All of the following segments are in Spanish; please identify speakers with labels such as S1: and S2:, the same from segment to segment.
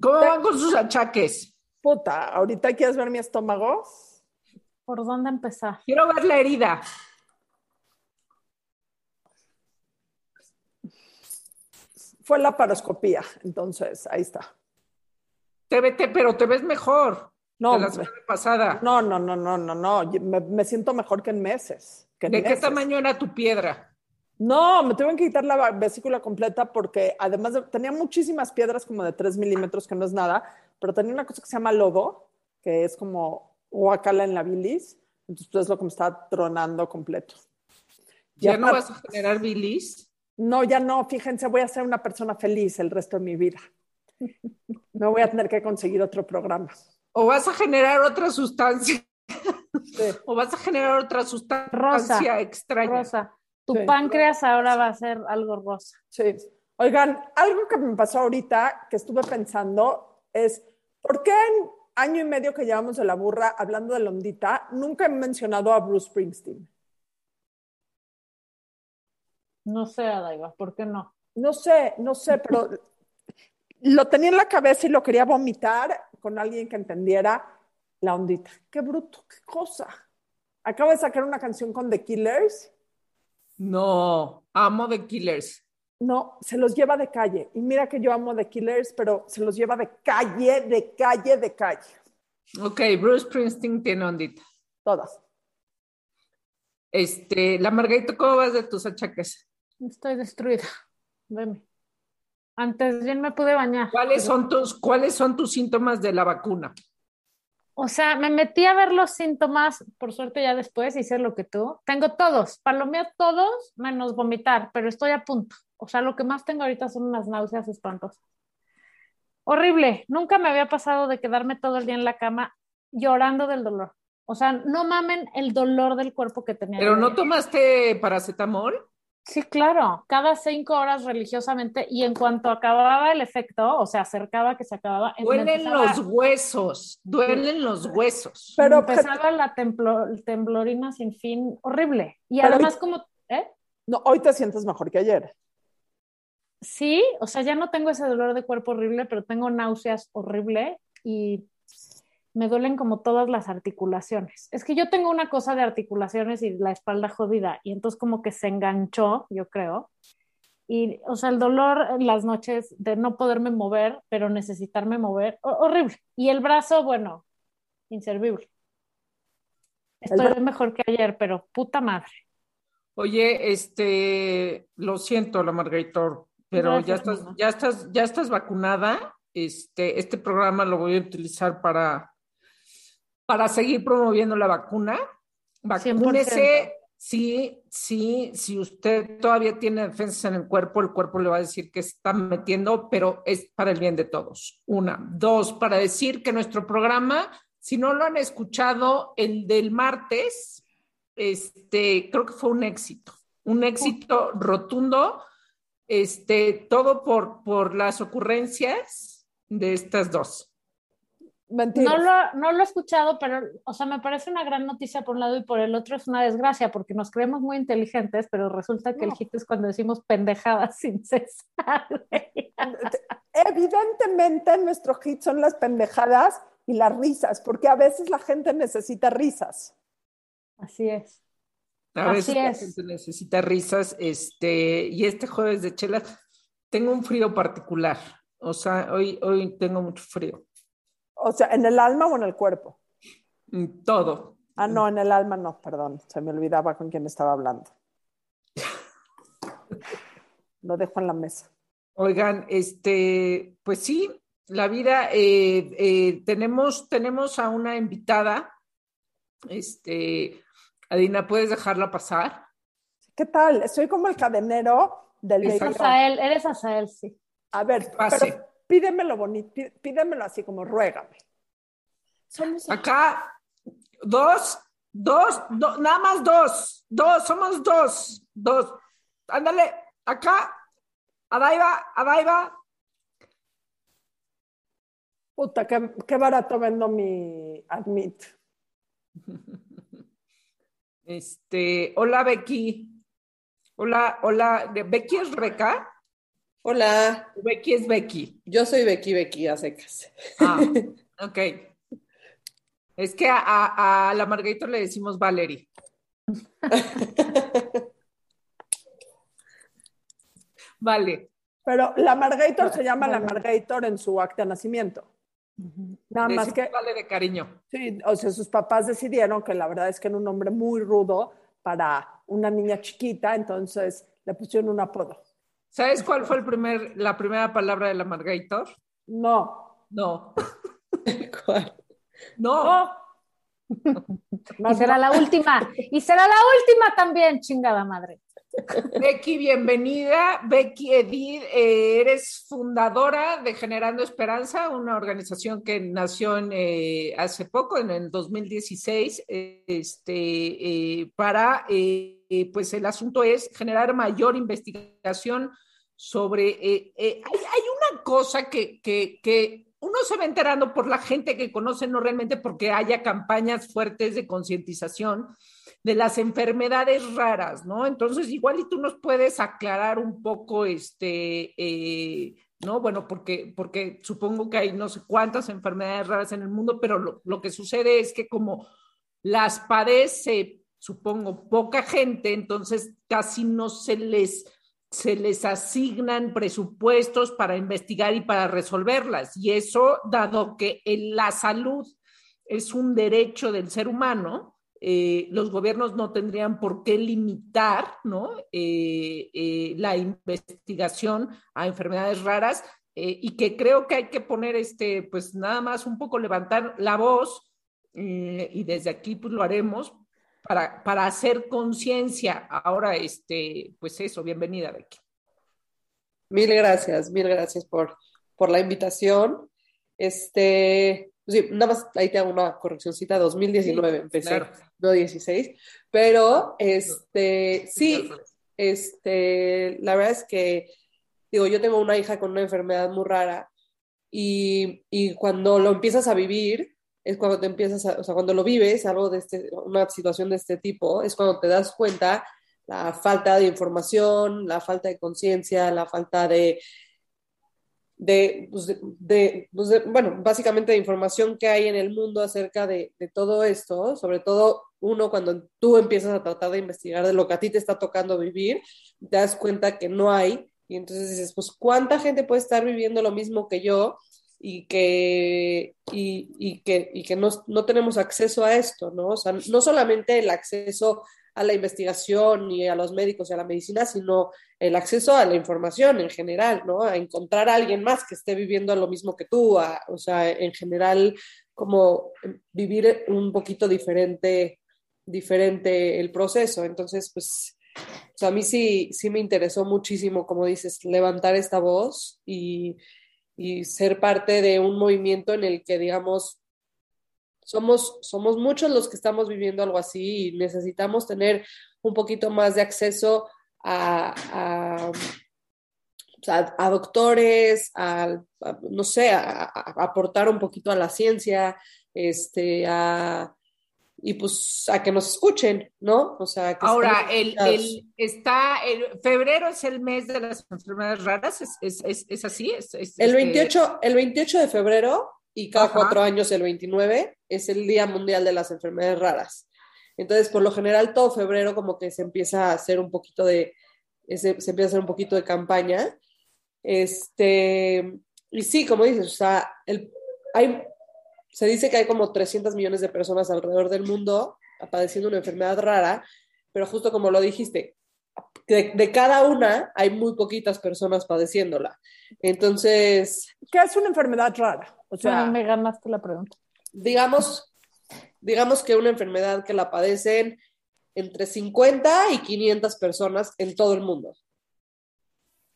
S1: ¿Cómo van con sus achaques?
S2: Puta, ¿ahorita quieres ver mi estómago?
S3: ¿Por dónde empezar?
S1: Quiero ver la herida.
S2: Fue la paroscopía, entonces ahí está.
S1: Te vete, pero te ves mejor.
S2: No,
S1: que la semana pasada.
S2: no, no, no, no, no, no. Me, me siento mejor que en meses. que en
S1: ¿De qué tamaño era tu piedra?
S2: No, me tuvieron que quitar la vesícula completa porque además de- tenía muchísimas piedras como de 3 milímetros, que no es nada, pero tenía una cosa que se llama lodo, que es como guacala en la bilis. Entonces, pues, es lo que me estaba tronando completo.
S1: ¿Ya,
S2: Ya
S1: no vas a generar bilis?
S2: No, ya no, fíjense, voy a ser una persona feliz el resto de mi vida. Me voy a tener que conseguir otro programa.
S1: ¿O vas a generar otra sustancia?
S2: Sí.
S1: ¿O vas a generar otra sustancia
S3: Rosa,
S1: extraña?
S3: Rosa, tu
S2: Sí.
S3: páncreas ahora va a ser algo rosa.
S2: Sí. Oigan, algo que me pasó ahorita que estuve pensando es, ¿por qué en año y medio que llevamos de la burra hablando de la ondita, nunca he mencionado a Bruce Springsteen?
S3: No sé, Adaiva, ¿por qué no?
S2: No sé, no sé, pero lo tenía en la cabeza y lo quería vomitar con alguien que entendiera la ondita. Qué bruto, qué cosa. Acabo de sacar una canción con The Killers.
S1: No, amo The Killers.
S2: No, se los lleva de calle. Y mira que yo amo The Killers, pero se los lleva de calle, de calle, de calle.
S1: Ok, Bruce Springsteen tiene ondita.
S2: Todas.
S1: Este, la Margarita, ¿cómo vas de tus achaques?
S3: Estoy destruida. Veme. Antes bien me pude bañar.
S1: ¿Cuáles son tus, cuáles son tus síntomas de la vacuna?
S3: O sea, me metí a ver los síntomas, por suerte ya después hice lo que tú. Tengo todos, palomeo todos, menos vomitar, pero estoy a punto. O sea, lo que más tengo ahorita son unas náuseas espantosas. Horrible, nunca me había pasado de quedarme todo el día en la cama llorando del dolor. O sea, no mamen el dolor del cuerpo que tenía.
S1: ¿Pero no tomaste paracetamol?
S3: Sí, claro, cada cinco horas religiosamente y en cuanto acababa el efecto, o sea, acercaba que se acababa,
S1: Duelen
S3: empezaba-
S1: los huesos, duelen los huesos.
S2: Pero
S3: empezaba la templo- temblorina sin fin, horrible. Y además
S2: hoy-
S3: como, ¿eh?
S2: no, hoy te sientes mejor que ayer.
S3: Sí, o sea, ya no tengo ese dolor de cuerpo horrible, pero tengo náuseas horrible y me duelen como todas las articulaciones. Es que yo tengo una cosa de articulaciones y la espalda jodida y entonces como que se enganchó, yo creo. Y, o sea, el dolor en las noches de no poderme mover, pero necesitarme mover, ho- horrible. Y el brazo, bueno, inservible. Estoy mejor que ayer, pero puta madre.
S1: Oye, este, lo siento, la Margarita, pero ya estás,
S3: mamá.
S1: ya estás, ya estás vacunada. Este, este programa lo voy a utilizar para, para seguir promoviendo la vacuna. Vacúnese, sí, sí, si usted todavía tiene defensas en el cuerpo, el cuerpo le va a decir que está metiendo, pero es para el bien de todos. Una, dos, para decir que nuestro programa, si no lo han escuchado, el del martes, este, creo que fue un éxito, un éxito rotundo, este, todo por, por las ocurrencias de estas dos.
S2: Mentira.
S3: No lo, no lo he escuchado, pero, o sea, me parece una gran noticia por un lado y por el otro es una desgracia porque nos creemos muy inteligentes, pero resulta que el hit es cuando decimos pendejadas sin cesar.
S2: Evidentemente nuestro hit son las pendejadas y las risas, porque a veces la gente necesita risas.
S3: Así es.
S1: A
S3: Así
S1: veces la
S3: es.
S1: gente necesita risas, este, y este jueves de chelas tengo un frío particular. O sea, hoy, hoy tengo mucho frío.
S2: O sea, en el alma o en el cuerpo.
S1: Mm, Todo.
S2: Ah, no, en el alma no, perdón, se me olvidaba con quién estaba hablando. Lo dejo en la mesa.
S1: Oigan, este, pues sí, la vida, eh, eh, tenemos, tenemos a una invitada. Este, Adina, ¿puedes dejarla pasar?
S2: ¿Qué tal? Estoy como el cadenero del baby.
S3: Azael, eres Azael, sí.
S2: A ver,
S1: Pase.
S2: pero pídemelo bonito, pí- pídemelo así como ruégame. Somos
S1: Acá, dos, dos, do- nada más dos, dos, somos dos, dos. Ándale, acá, Adaiva, Adaiva.
S2: puta, qué, qué barato vendo mi admit.
S1: Este, hola Becky. Hola, hola. ¿Becky es Reca?
S4: Hola.
S1: Becky es Becky.
S4: Yo soy Becky, Becky, a secas.
S1: Ah, ok. Es que a, a la Margarita le decimos Valerie. vale.
S2: Pero la Margator se llama la Margator en su acta de nacimiento. Nada más que.
S1: Vale de cariño.
S2: Sí, o sea, sus papás decidieron que la verdad es que era un nombre muy rudo para una niña chiquita, entonces le pusieron un apodo.
S1: ¿Sabes cuál fue el primer, la primera palabra de la Margator?
S2: No.
S1: No.
S4: ¿Cuál?
S1: No.
S3: y será la última. Y será la última también, chingada madre.
S1: Becky, bienvenida. Becky Edith, eh, eres fundadora de Generando Esperanza, una organización que nació en, eh, hace poco, en el 2016, este, eh, para, pues el asunto es generar mayor investigación sobre, hay, hay, una cosa que, que, que uno se va enterando por la gente que conoce, no realmente porque haya campañas fuertes de concientización de las enfermedades raras, ¿no? Entonces, igual y tú nos puedes aclarar un poco, este, eh, ¿no? Bueno, porque, porque supongo que hay no sé cuántas enfermedades raras en el mundo, pero lo, lo que sucede es que como las padece, supongo, poca gente, entonces casi no se les se les asignan presupuestos para investigar y para resolverlas. Y eso, dado que la salud es un derecho del ser humano, eh, los gobiernos no tendrían por qué limitar ¿no? Eh, eh, la investigación a enfermedades raras y que creo que hay que poner, este, pues nada más un poco levantar la voz y desde aquí pues lo haremos para, para hacer conciencia. Ahora, este, pues eso, bienvenida, Becky.
S4: Mil gracias, mil gracias por, por la invitación. Este, sí, nada más ahí te hago una correccióncita, 2019 empecé, no 16, pero este, sí, este, la verdad es que, digo, yo tengo una hija con una enfermedad muy rara y, y cuando lo empiezas a vivir, es cuando te empiezas, a, o sea, cuando lo vives, algo de este, una situación de este tipo, es cuando te das cuenta la falta de información, la falta de conciencia, la falta de, pues, pues de, bueno, básicamente de información que hay en el mundo acerca de, de, todo esto, sobre todo uno cuando tú empiezas a tratar de investigar de lo que a ti te está tocando vivir, te das cuenta que no hay, y entonces dices, pues, ¿cuánta gente puede estar viviendo lo mismo que yo? Y que, y, y que, y que no, no, tenemos acceso a esto, ¿no? O sea, no solamente el acceso a la investigación y a los médicos y a la medicina, sino el acceso a la información en general, ¿no? A encontrar a alguien más que esté viviendo lo mismo que tú, o sea, en general, como vivir un poquito diferente, diferente el proceso. Entonces, pues, a mí sí, sí me interesó muchísimo, como dices, levantar esta voz y, y ser parte de un movimiento en el que, digamos, somos, somos muchos los que estamos viviendo algo así y necesitamos tener un poquito más de acceso a, a, a, doctores, a, no sé, a, aportar un poquito a la ciencia, este, a, y pues a que nos escuchen, ¿no? O sea, que
S1: ahora el, el, está el febrero es el mes de las enfermedades raras, es, es, es, es así, es,
S4: el 28 este el 28 de febrero y cada cuatro años, el 29, es el Día Mundial de las Enfermedades Raras. Entonces, por lo general, todo febrero como que se empieza a hacer un poquito de, se, se, empieza a hacer un poquito de campaña. Este, y sí, como dices, o sea, el, hay, se dice que hay como 300 millones de personas alrededor del mundo padeciendo una enfermedad rara, pero justo como lo dijiste, de, de, cada una hay muy poquitas personas padeciéndola. Entonces...
S2: ¿Qué es una enfermedad rara?
S3: O sea, me ganaste la pregunta.
S4: Digamos, digamos que una enfermedad que la padecen entre 50 y 500 personas en todo el mundo.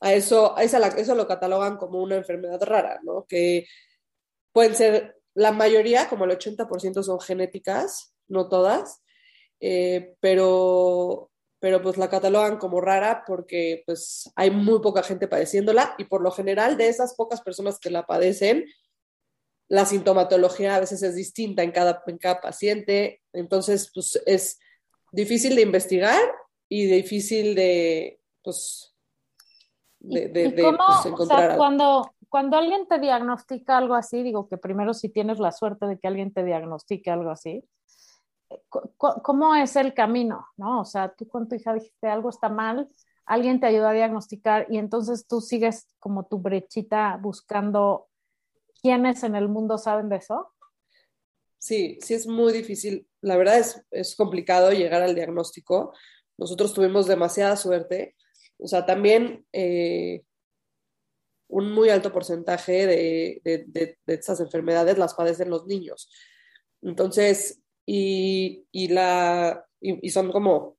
S4: A eso, a esa, eso lo catalogan como una enfermedad rara, ¿no? Que pueden ser, la mayoría, como el 80% son genéticas, no todas, eh, pero, pero pues la catalogan como rara porque pues hay muy poca gente padeciéndola y por lo general de esas pocas personas que la padecen, la sintomatología a veces es distinta en cada, en cada paciente, entonces pues es difícil de investigar y difícil de, pues, de, de, pues, encontrar
S3: cuando, cuando alguien te diagnostica algo así, digo que primero si tienes la suerte de que alguien te diagnostique algo así, ¿cómo es el camino? ¿No? O sea, tú con tu hija dijiste algo está mal, alguien te ayudó a diagnosticar y entonces tú sigues como tu brechita buscando quiénes en el mundo saben de eso.
S4: Sí, sí es muy difícil. La verdad es, es complicado llegar al diagnóstico. Nosotros tuvimos demasiada suerte. O sea, también eh, un muy alto porcentaje de, de, de, estas enfermedades las padecen los niños. Entonces, y, y la, y, son como,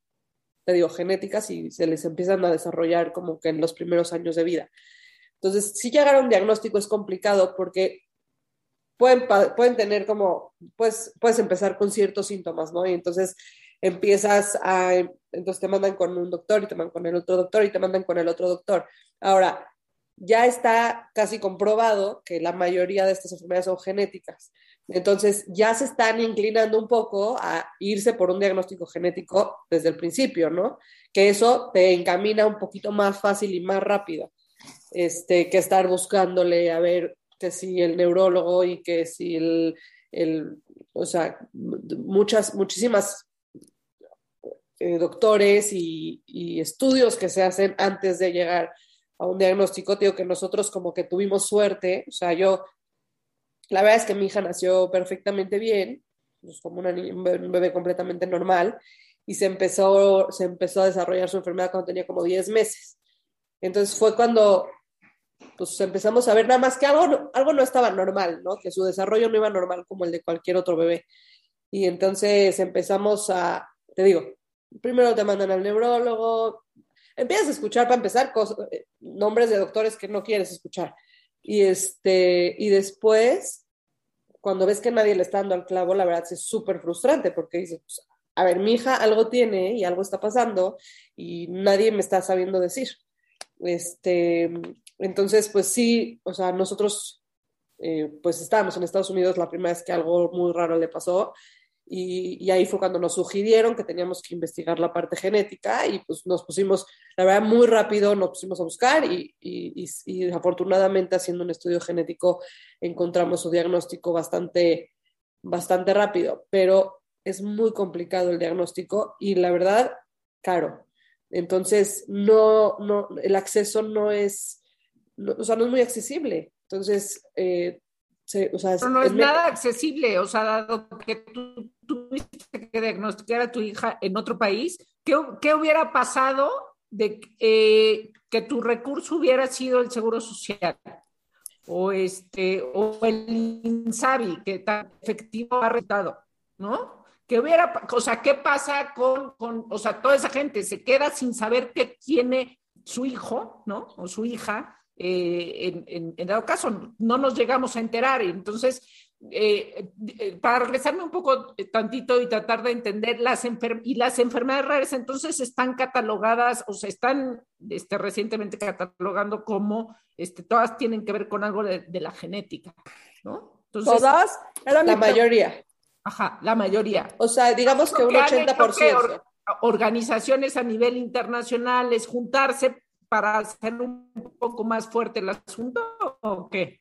S4: te digo, genéticas y se les empiezan a desarrollar como que en los primeros años de vida. Entonces, si llegar a un diagnóstico es complicado porque pueden, pueden tener como, pues, puedes empezar con ciertos síntomas, ¿no? Y entonces empiezas a, entonces te mandan con un doctor y te mandan con el otro doctor y te mandan con el otro doctor. Ahora, ya está casi comprobado que la mayoría de estas enfermedades son genéticas. Entonces, ya se están inclinando un poco a irse por un diagnóstico genético desde el principio, ¿no? Que eso te encamina un poquito más fácil y más rápido este, que estar buscándole a ver que si el neurólogo y que si el, o sea, muchas, muchísimas eh, doctores y, estudios que se hacen antes de llegar a un diagnóstico. Digo que nosotros como que tuvimos suerte, o sea, yo, la verdad es que mi hija nació perfectamente bien, pues como un bebé completamente normal, y se empezó, se empezó a desarrollar su enfermedad cuando tenía como 10 meses. Entonces fue cuando pues empezamos a ver nada más que algo, algo no estaba normal, ¿no? Que su desarrollo no iba normal como el de cualquier otro bebé. Y entonces empezamos a, te digo, primero te mandan al neurólogo, empiezas a escuchar para empezar eh, nombres de doctores que no quieres escuchar. Y, este, y después, cuando ves que nadie le está dando al clavo, la verdad es súper frustrante porque dices, pues, a ver, mi hija algo tiene y algo está pasando y nadie me está sabiendo decir. Este, entonces, pues sí, o sea, nosotros eh, pues estábamos en Estados Unidos la primera vez que algo muy raro le pasó y, ahí fue cuando nos sugirieron que teníamos que investigar la parte genética y pues nos pusimos, la verdad, muy rápido nos pusimos a buscar y, y afortunadamente haciendo un estudio genético encontramos su diagnóstico bastante, bastante rápido, pero es muy complicado el diagnóstico y la verdad, caro. Entonces, no, no, el acceso no es, o sea, no es muy accesible. Entonces, eh, o sea,
S1: no es, nada accesible, o sea, dado que tú tuviste que diagnosticar a tu hija en otro país, ¿qué, qué hubiera pasado de eh, que tu recurso hubiera sido el seguro social? O este, o el INSABI, que tan efectivo ha retado, ¿no? que hubiera, o sea, ¿qué pasa con, con, o sea, toda esa gente se queda sin saber qué tiene su hijo, ¿no? O su hija, eh, en, en, dado caso, no nos llegamos a enterar. Entonces, eh, eh, para regresarme un poco tantito y tratar de entender las y las enfermedades raras, entonces están catalogadas o se están este, recientemente catalogando como este, todas tienen que ver con algo de, la genética, ¿no?
S2: todas,
S4: la mayoría.
S1: Ajá, la mayoría.
S4: O sea, digamos que un 80%.
S1: organizaciones a nivel internacional es juntarse para hacer un poco más fuerte el asunto o qué?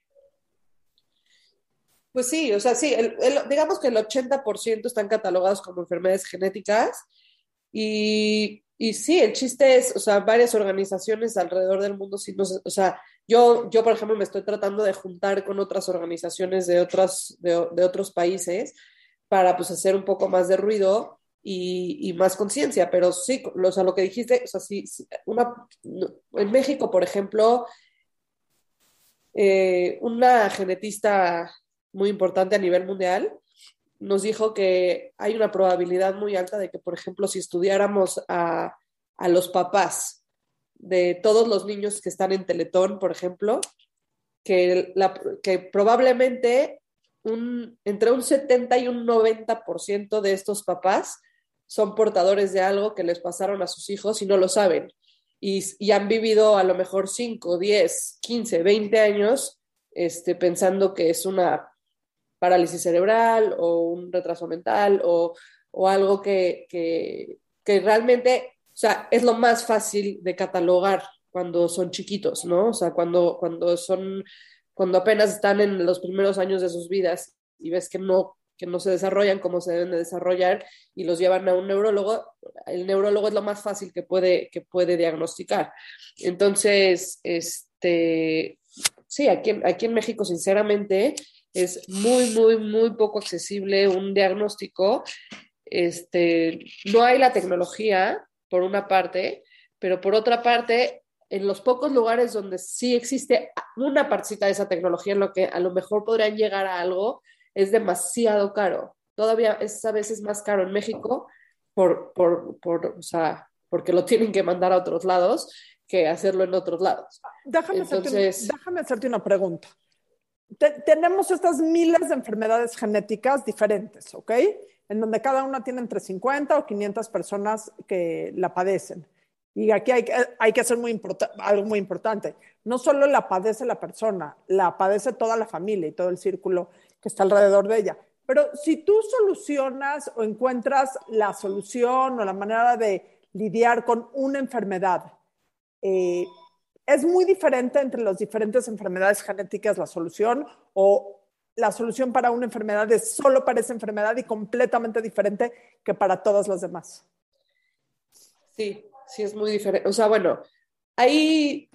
S4: Pues sí, o sea, sí, digamos que el 80% están catalogados como enfermedades genéticas y, y, sí, el chiste es, o sea, varias organizaciones alrededor del mundo, sí, no, o sea, yo, yo, por ejemplo, me estoy tratando de juntar con otras organizaciones de, otras, de, de otros países para pues hacer un poco más de ruido y, más conciencia, pero sí, o sea, lo que dijiste, o sea, sí, una, en México, por ejemplo, eh, una genetista muy importante a nivel mundial nos dijo que hay una probabilidad muy alta de que, por ejemplo, si estudiáramos a, a los papás de todos los niños que están en Teletón, por ejemplo, que, la, que probablemente entre un 70 y un 90% de estos papás son portadores de algo que les pasaron a sus hijos y no lo saben. Y, han vivido a lo mejor 5, 10, 15, 20 años este, pensando que es una parálisis cerebral o un retraso mental o, o algo que, que, que, realmente, o sea, es lo más fácil de catalogar cuando son chiquitos, ¿no? O sea, cuando, cuando son, cuando apenas están en los primeros años de sus vidas y ves que no, que no se desarrollan como se deben de desarrollar y los llevan a un neurólogo, el neurólogo es lo más fácil que puede, que puede diagnosticar. Entonces, este, sí, aquí, aquí en México, sinceramente, es muy, muy, muy poco accesible un diagnóstico. Este, no hay la tecnología, por una parte, pero por otra parte, en los pocos lugares donde sí existe una partecita de esa tecnología en lo que a lo mejor podrían llegar a algo, es demasiado caro. Todavía es a veces más caro en México por, por, por o sea, porque lo tienen que mandar a otros lados que hacerlo en otros lados.
S2: Déjame, hacerte, déjame hacerte una pregunta. Tenemos estas miles de enfermedades genéticas diferentes, ¿ok? En donde cada una tiene entre 50 o 500 personas que la padecen. Y aquí hay, hay que hacer muy algo muy importante. No solo la padece la persona, la padece toda la familia y todo el círculo que está alrededor de ella. Pero si tú solucionas o encuentras la solución o la manera de lidiar con una enfermedad, eh, es muy diferente entre las diferentes enfermedades genéticas la solución o la solución para una enfermedad es solo para esa enfermedad y completamente diferente que para todas las demás.
S4: Sí, sí es muy diferente. O sea, bueno, ahí,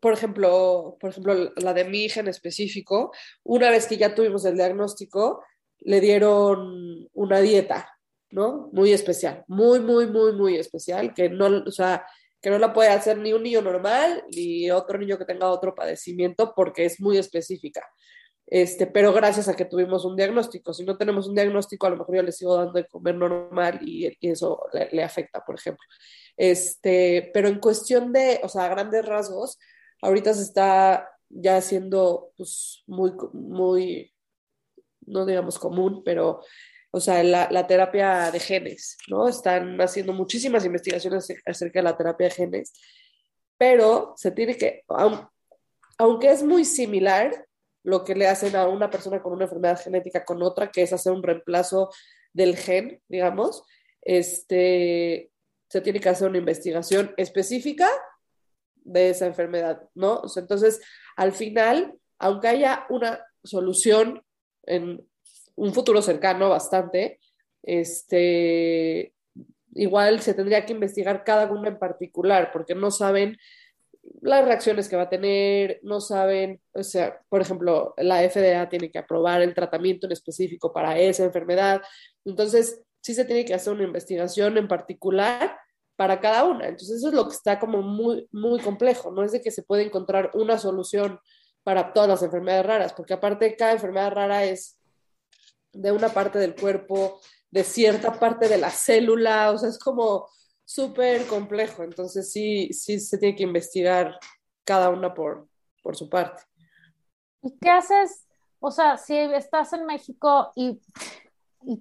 S4: por ejemplo, por ejemplo, la de mi hija específico, una vez que ya tuvimos el diagnóstico, le dieron una dieta, ¿no? Muy especial, muy, muy, muy, muy especial, que no, o sea, que no la puede hacer ni un niño normal ni otro niño que tenga otro padecimiento porque es muy específica. Este, pero gracias a que tuvimos un diagnóstico. Si no tenemos un diagnóstico, a lo mejor yo le sigo dando de comer normal y, eso le, afecta, por ejemplo. Este, pero en cuestión de, o sea, grandes rasgos, ahorita se está ya haciendo pues, muy, muy, no digamos común, pero o sea, la, terapia de genes, ¿no? Están haciendo muchísimas investigaciones acerca de la terapia de genes, pero se tiene que, aunque es muy similar lo que le hacen a una persona con una enfermedad genética con otra, que es hacer un reemplazo del gen, digamos, este, se tiene que hacer una investigación específica de esa enfermedad, ¿no? entonces, al final, aunque haya una solución en un futuro cercano bastante, este, igual se tendría que investigar cada uno en particular, porque no saben las reacciones que va a tener, no saben, o sea, por ejemplo, la FDA tiene que aprobar el tratamiento en específico para esa enfermedad, entonces sí se tiene que hacer una investigación en particular para cada una, entonces eso es lo que está como muy, muy complejo, no es de que se puede encontrar una solución para todas las enfermedades raras, porque aparte cada enfermedad rara es de una parte del cuerpo, de cierta parte de la célula, o sea, es como súper complejo, entonces sí, sí se tiene que investigar cada una por, por su parte.
S3: ¿Y qué haces? O sea, si estás en México y,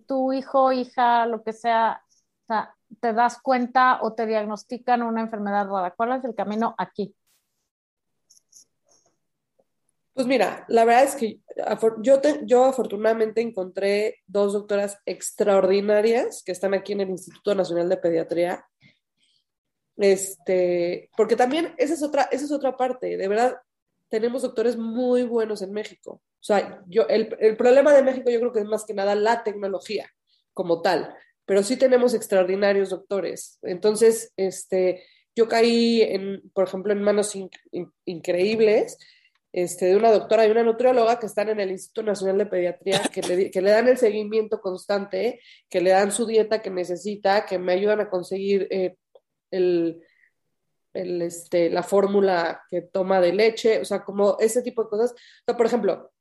S3: tu hijo, hija, lo que sea, o sea, te das cuenta o te diagnostican una enfermedad rara, ¿cuál es el camino aquí?
S4: Pues mira, la verdad es que yo, yo afortunadamente encontré dos doctoras extraordinarias que están aquí en el Instituto Nacional de Pediatría. Este, porque también esa es otra, esa es otra parte, de verdad, tenemos doctores muy buenos en México. O sea, yo, el, el problema de México yo creo que es más que nada la tecnología como tal, pero sí tenemos extraordinarios doctores. Entonces, este, yo caí, en, por ejemplo, en manos increíbles este, de una doctora y una nutrióloga que están en el Instituto Nacional de Pediatría, que le, que le dan el seguimiento constante, que le dan su dieta que necesita, que me ayudan a conseguir eh, el, el, este, la fórmula que toma de leche, o sea, como ese tipo de cosas. Por ejemplo,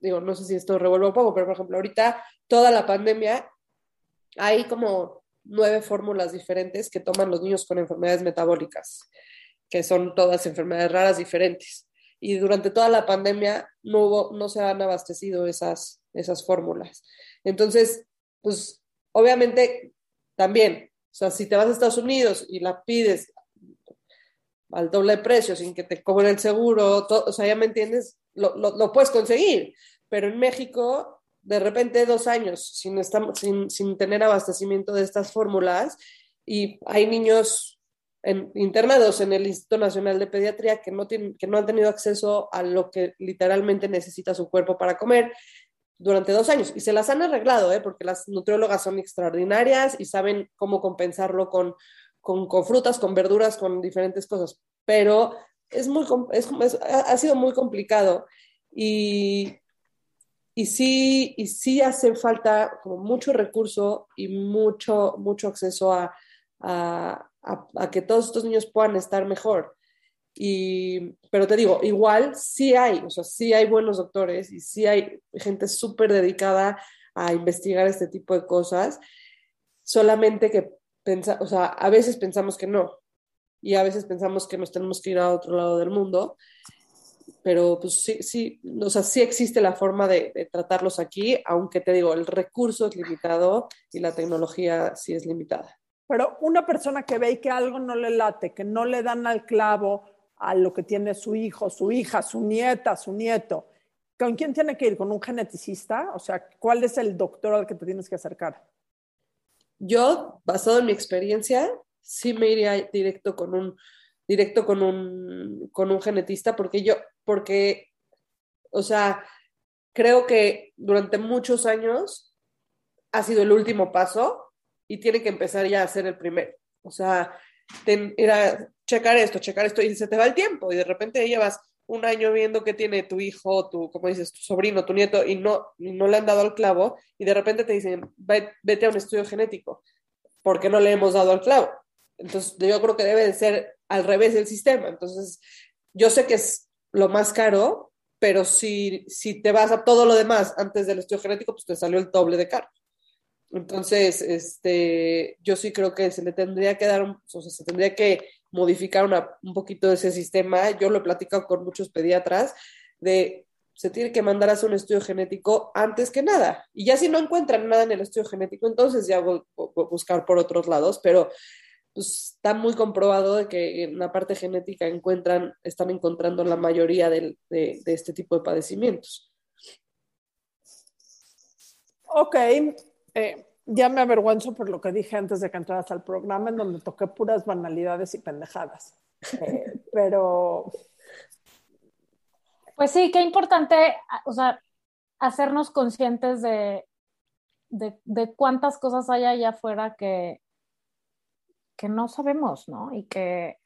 S4: digo, no sé si esto revuelve un poco, pero por ejemplo, ahorita toda la pandemia hay como nueve fórmulas diferentes que toman los niños con enfermedades metabólicas, que son todas enfermedades raras diferentes y durante toda la pandemia no, no se han abastecido esas, esas fórmulas. Entonces, pues obviamente también, o sea, si te vas a Estados Unidos y la pides al doble precio sin que te cobren el seguro, o sea, ya me entiendes, lo, lo, puedes conseguir, pero en México, de repente dos años sin, sin, sin tener abastecimiento de estas fórmulas y hay niños en, internados en el Instituto Nacional de Pediatría que no, tienen, que no han tenido acceso a lo que literalmente necesita su cuerpo para comer durante dos años. Y se las han arreglado, ¿eh? porque las nutriólogas son extraordinarias y saben cómo compensarlo con, con, con frutas, con verduras, con diferentes cosas. Pero es muy, es, ha sido muy complicado. Y, y sí, y sí hace falta como mucho recurso y mucho, mucho acceso a, a, a, que todos estos niños puedan estar mejor. Y, pero te digo, igual sí hay, o sea, sí hay buenos doctores y sí hay gente súper dedicada a investigar este tipo de cosas, solamente que pensa, o sea, a veces pensamos que no y a veces pensamos que nos tenemos que ir a otro lado del mundo, pero pues sí, sí, o sea, sí existe la forma de, de tratarlos aquí, aunque te digo, el recurso es limitado y la tecnología sí es limitada.
S2: Pero una persona que ve que algo no le late, que no le dan al clavo a lo que tiene su hijo, su hija, su nieta, su nieto, ¿con quién tiene que ir? ¿Con un geneticista? O sea, ¿cuál es el doctor al que te tienes que acercar?
S4: Yo, basado en mi experiencia, sí me iría directo con un, directo con un, con un genetista, porque yo, porque, o sea, creo que durante muchos años ha sido el último paso y tiene que empezar ya a ser el primero. O sea, era checar esto, checar esto, y se te va el tiempo, y de repente llevas un año viendo que tiene tu hijo, tu, como dices, tu sobrino, tu nieto, y no, no le han dado al clavo, y de repente te dicen, vete a un estudio genético, porque no le hemos dado al clavo. Entonces, yo creo que debe de ser al revés del sistema. Entonces, yo sé que es lo más caro, pero si, si te vas a todo lo demás antes del estudio genético, pues te salió el doble de caro. Entonces, este, yo sí creo que se le tendría que dar, o sea, se tendría que modificar una, un poquito ese sistema. Yo lo he platicado con muchos pediatras de se tiene que mandar a hacer un estudio genético antes que nada. Y ya si no encuentran nada en el estudio genético, entonces ya voy a buscar por otros lados, pero pues, está muy comprobado de que en la parte genética encuentran, están encontrando la mayoría de, de este tipo de padecimientos.
S2: Ok, eh, ya me avergüenzo por lo que dije antes de que entraras al programa, en donde toqué puras banalidades y pendejadas. Eh, pero.
S3: Pues sí, qué importante, o sea, hacernos conscientes de, de, cuántas cosas hay allá afuera que, que no sabemos, ¿no? Y que,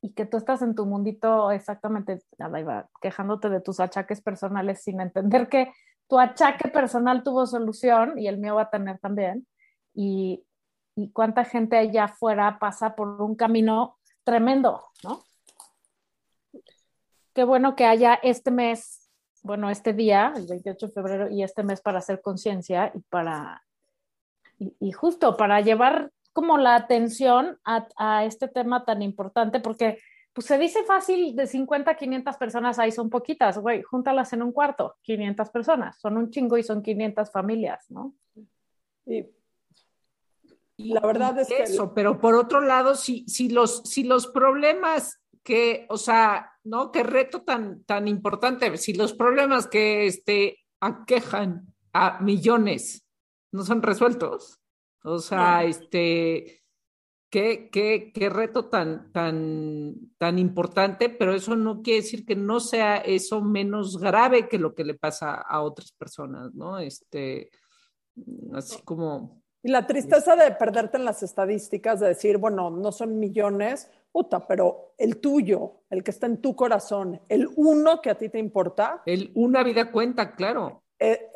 S3: y que tú estás en tu mundito exactamente, quejándote de tus achaques personales sin entender que tu achaque personal tuvo solución y el mío va a tener también. Y, y cuánta gente allá afuera pasa por un camino tremendo, ¿no? Qué bueno que haya este mes, bueno, este día, el 28 de febrero, y este mes para hacer conciencia y para, y, justo para llevar como la atención a, a este tema tan importante, porque pues se dice fácil de 50 a 500 personas, ahí son poquitas, güey, júntalas en un cuarto, 500 personas, son un chingo y son 500 familias, ¿no?
S2: Y, la verdad es que...
S1: Eso, pero por otro lado, si, si, los, si los problemas que, o sea, ¿no? Qué reto tan, tan importante, si los problemas que este, aquejan a millones no son resueltos, o sea, este Qué, qué, qué, reto tan, tan, tan importante, pero eso no quiere decir que no sea eso menos grave que lo que le pasa a otras personas, ¿no? Este, así como...
S2: Y la tristeza de perderte en las estadísticas, de decir, bueno, no son millones, puta, pero el tuyo, el que está en tu corazón, el uno que a ti te importa.
S1: El una vida cuenta, claro.
S2: Eh,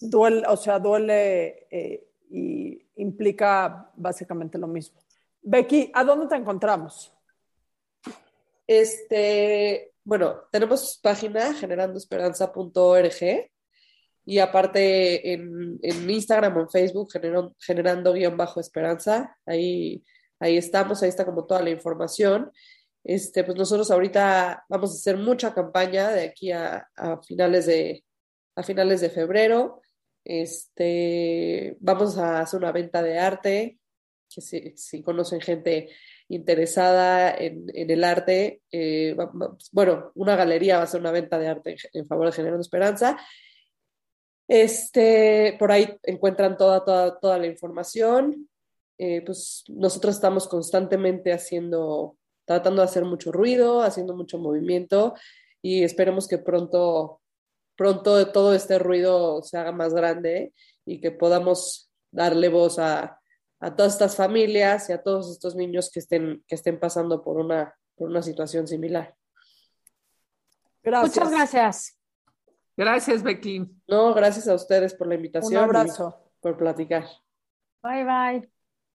S2: duele, o sea, duele eh, y implica básicamente lo mismo. Becky, ¿a dónde te encontramos?
S4: Este, bueno, tenemos página generandoesperanza.org y aparte en, Instagram o en Facebook generando guion bajo esperanza, ahí, ahí estamos, ahí está como toda la información. Este, pues nosotros ahorita vamos a hacer mucha campaña de aquí a, finales de a finales de febrero. Este, vamos a hacer una venta de arte, que si, conocen gente interesada en, el arte, eh, bueno, una galería va a ser una venta de arte en, favor de Generando Esperanza. Este, por ahí encuentran toda, toda, toda la información. eh, pues nosotros estamos constantemente haciendo, tratando de hacer mucho ruido, haciendo mucho movimiento y esperemos que pronto, pronto todo este ruido se haga más grande y que podamos darle voz a, a todas estas familias y a todos estos niños que estén, que estén pasando por una, por una situación similar.
S3: Muchas gracias.
S1: Gracias, Becky.
S4: No, gracias a ustedes por la invitación.
S2: Un abrazo.
S4: Por platicar.
S3: Bye, bye.